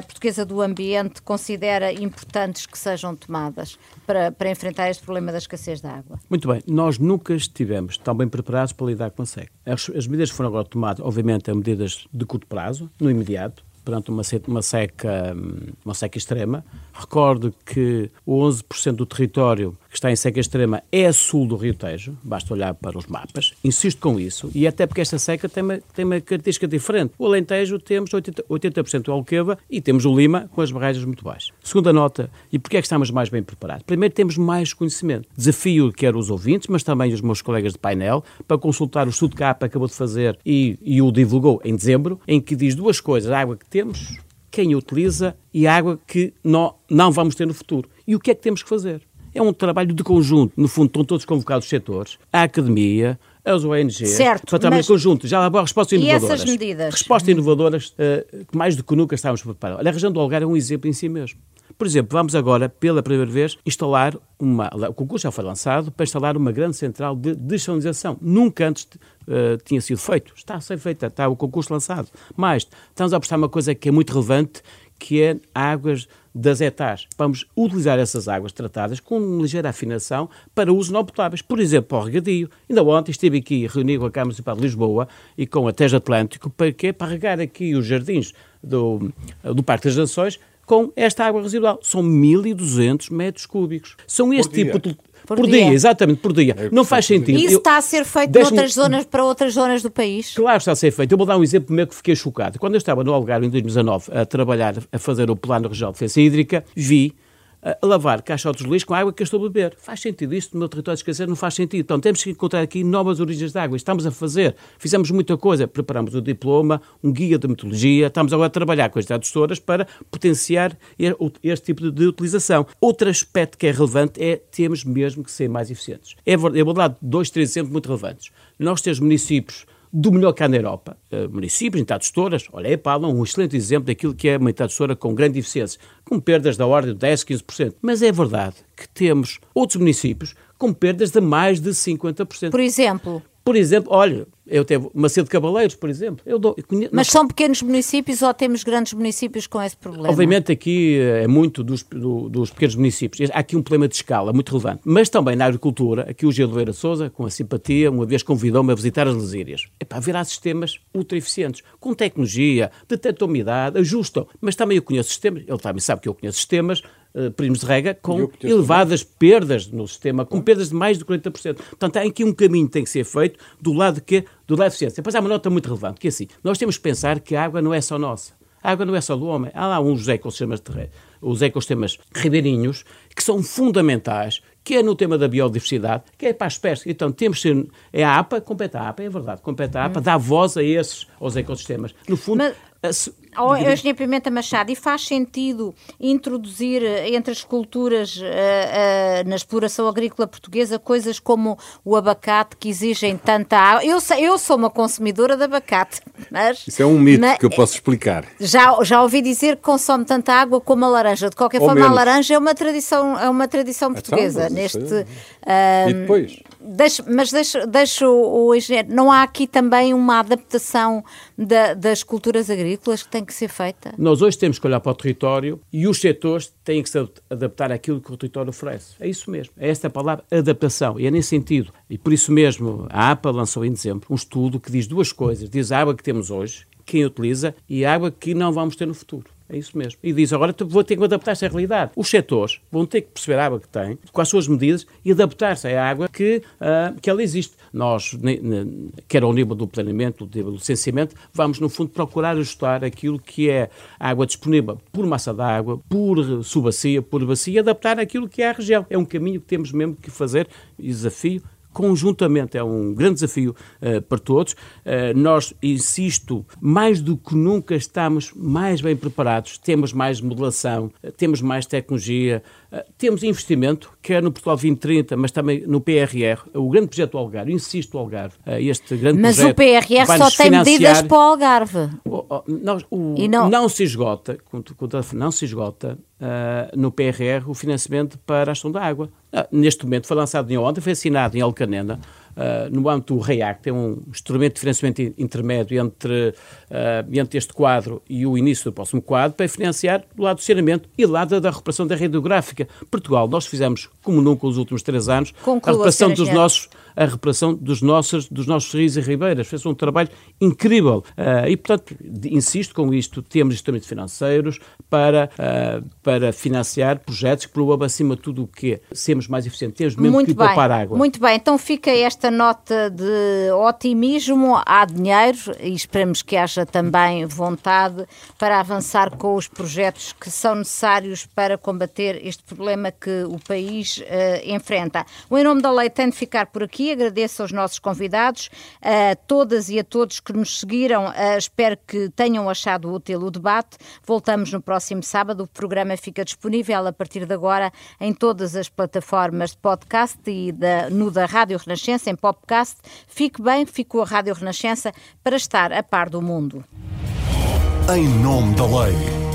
Portuguesa do Ambiente considera importantes que sejam tomadas para, para enfrentar este problema da escassez de água? Muito bem, nós nunca estivemos tão bem preparados para lidar com a seca. As, as medidas que foram agora tomadas, obviamente, são medidas de curto prazo, no imediato, perante uma, uma, seca, uma seca extrema. Recordo que 11% do território que está em seca extrema é a sul do Rio Tejo, basta olhar para os mapas. Insisto com isso, e até porque esta seca tem uma, tem uma característica diferente. O Alentejo temos 80%, 80 do Alqueva e temos o Lima com as barragens muito baixas. Segunda nota, e porquê é que estamos mais bem preparados? Primeiro, temos mais conhecimento. Desafio quer os ouvintes, mas também os meus colegas de painel, para consultar o estudo que a APA acabou de fazer e, e o divulgou em dezembro, em que diz duas coisas. A água que temos, quem utiliza e a água que não, não vamos ter no futuro. E o que é que temos que fazer? É um trabalho de conjunto. No fundo, estão todos convocados os setores, a academia, as ONGs, certo, para trabalhar em conjunto. Já há respostas inovadoras. E essas medidas? Respostas inovadoras uh, que mais do que nunca estávamos preparados. Olha, a região do Algarve é um exemplo em si mesmo. Por exemplo, vamos agora, pela primeira vez, instalar uma. O concurso já foi lançado para instalar uma grande central de desalinização. Nunca antes uh, tinha sido feito. Está a ser feita, está o concurso lançado. Mas estamos a apostar uma coisa que é muito relevante, que é águas das etas. Vamos utilizar essas águas tratadas com uma ligeira afinação para uso não potáveis, por exemplo, para o regadio. Ainda ontem estive aqui reunido com a Câmara Municipal de Lisboa e com a Teja Atlântico para quê? Para regar aqui os jardins do, do Parque das Nações com esta água residual. São 1.200 metros cúbicos. São este tipo de por, por dia. dia. exatamente, por dia. É não faz sentido. Isso está a ser feito noutras zonas, para outras zonas do país? Claro está a ser feito. Eu vou dar um exemplo meu que fiquei chocado. Quando eu estava no Algarve em 2019 a trabalhar, a fazer o Plano Regional de Defesa Hídrica, vi a lavar caixotes de lixo com água que eu estou a beber. Faz sentido isto no meu território esquecer? Não faz sentido. Então temos que encontrar aqui novas origens de água. Estamos a fazer. Fizemos muita coisa. Preparamos o diploma, um guia de metodologia. Estamos agora a trabalhar com as tradutoras para potenciar este tipo de utilização. Outro aspecto que é relevante é temos mesmo que ser mais eficientes. É eu vou dar dois, três exemplos muito relevantes. Nós temos municípios do melhor cá na Europa. Uh, municípios, entidades gestoras, olha, é Palma, um excelente exemplo daquilo que é uma entidade gestora com grande eficiência, com perdas da ordem de 10, 15%. Mas é verdade que temos outros municípios com perdas de mais de 50%. Por exemplo? Por exemplo, olha, eu tenho Macedo Cabaleiros, por exemplo. Eu dou, eu conheço, mas são pequenos municípios ou temos grandes municípios com esse problema? Obviamente aqui é muito dos, do, dos pequenos municípios. Há aqui um problema de escala muito relevante. Mas também na agricultura, aqui o Gil Oliveira Souza, com a simpatia, uma vez convidou-me a visitar as lesírias. Epá, haverá sistemas ultra eficientes, com tecnologia, detectam umidade, ajustam. Mas também eu conheço sistemas, ele também sabe que eu conheço sistemas uh, primos de rega com elevadas também. perdas no sistema, com perdas de mais de 40%. Portanto, há aqui um caminho que tem que ser feito do lado que do lado da eficiência. Depois há uma nota muito relevante, que é assim, nós temos que pensar que a água não é só nossa. A água não é só do homem. Há lá uns ecossistemas, terrestres, os ecossistemas ribeirinhos que são fundamentais, que é no tema da biodiversidade, que é para as espécies. Então temos que ser, é a APA, compete a APA, é verdade, compete a APA, hum. dá voz a esses, aos ecossistemas. No fundo, Mas... Oh, Eugênia Pimenta Machado, e faz sentido introduzir eh, entre as culturas uh, uh, na exploração agrícola portuguesa coisas como o abacate que exigem tanta água? Eu, eu sou uma consumidora de abacate, mas... Isso é um mito que eu posso explicar. Já, já ouvi dizer que consome tanta água como a laranja. De qualquer Ou forma, menos. a laranja é uma tradição, é uma tradição então, portuguesa. Então, neste, uh, e depois? Deixo, mas deixo, deixo o engenheiro. Não há aqui também uma adaptação da, das culturas agrícolas que tem que ser feita? Nós hoje temos que olhar para o território e os setores têm que se adaptar àquilo que o território oferece. É isso mesmo. É esta palavra adaptação. E é nesse sentido. E por isso mesmo a APA lançou em dezembro um estudo que diz duas coisas. Diz a água que temos hoje, quem utiliza, e a água que não vamos ter no futuro. É isso mesmo. E diz, agora vou ter que adaptar-se à realidade. Os setores vão ter que perceber a água que têm, com as suas medidas, e adaptar-se à água que, uh, que ela existe. Nós, quer ao nível do planeamento, do licenciamento, vamos, no fundo, procurar ajustar aquilo que é a água disponível por massa d'água, por subacia, por bacia, e adaptar aquilo que é a região. É um caminho que temos mesmo que fazer, desafio, conjuntamente é um grande desafio uh, para todos. Uh, nós, insisto, mais do que nunca estamos mais bem preparados, temos mais modelação, uh, temos mais tecnologia, temos investimento, quer no Portugal 2030, mas também no PRR, o grande projeto do Algarve, insisto, o Algarve, este grande mas projeto. Mas o PRR só tem financiar... medidas para o Algarve. O, o, não, o, não... não se esgota, não se esgota uh, no PRR o financiamento para a gestão da água. Neste momento foi lançado em ontem, foi assinado em Alcanena, uh, no âmbito do REACT, é um instrumento de financiamento intermédio entre, uh, entre este quadro e o início do próximo quadro, para financiar do lado do saneamento e do lado da recuperação da rede geográfica. Portugal, nós fizemos, como nunca nos últimos três anos, Conclua, a recuperação dos nossos a reparação dos nossos, dos nossos rios e ribeiras. Fez um trabalho incrível. Uh, e, portanto, insisto com isto, temos instrumentos financeiros para, uh, para financiar projetos que promovam, acima de tudo, o que sermos mais eficientes. Temos mesmo Muito que bem. poupar água. Muito bem, então fica esta nota de otimismo. Há dinheiro e esperamos que haja também vontade para avançar com os projetos que são necessários para combater este problema que o país uh, enfrenta. O Em Nome da Lei tem de ficar por aqui aqui. Agradeço aos nossos convidados, a todas e a todos que nos seguiram. Espero que tenham achado útil o debate. Voltamos no próximo sábado. O programa fica disponível a partir de agora em todas as plataformas de podcast e da, no da Rádio Renascença, em podcast. Fique bem, ficou a Rádio Renascença para estar a par do mundo. Em nome da lei.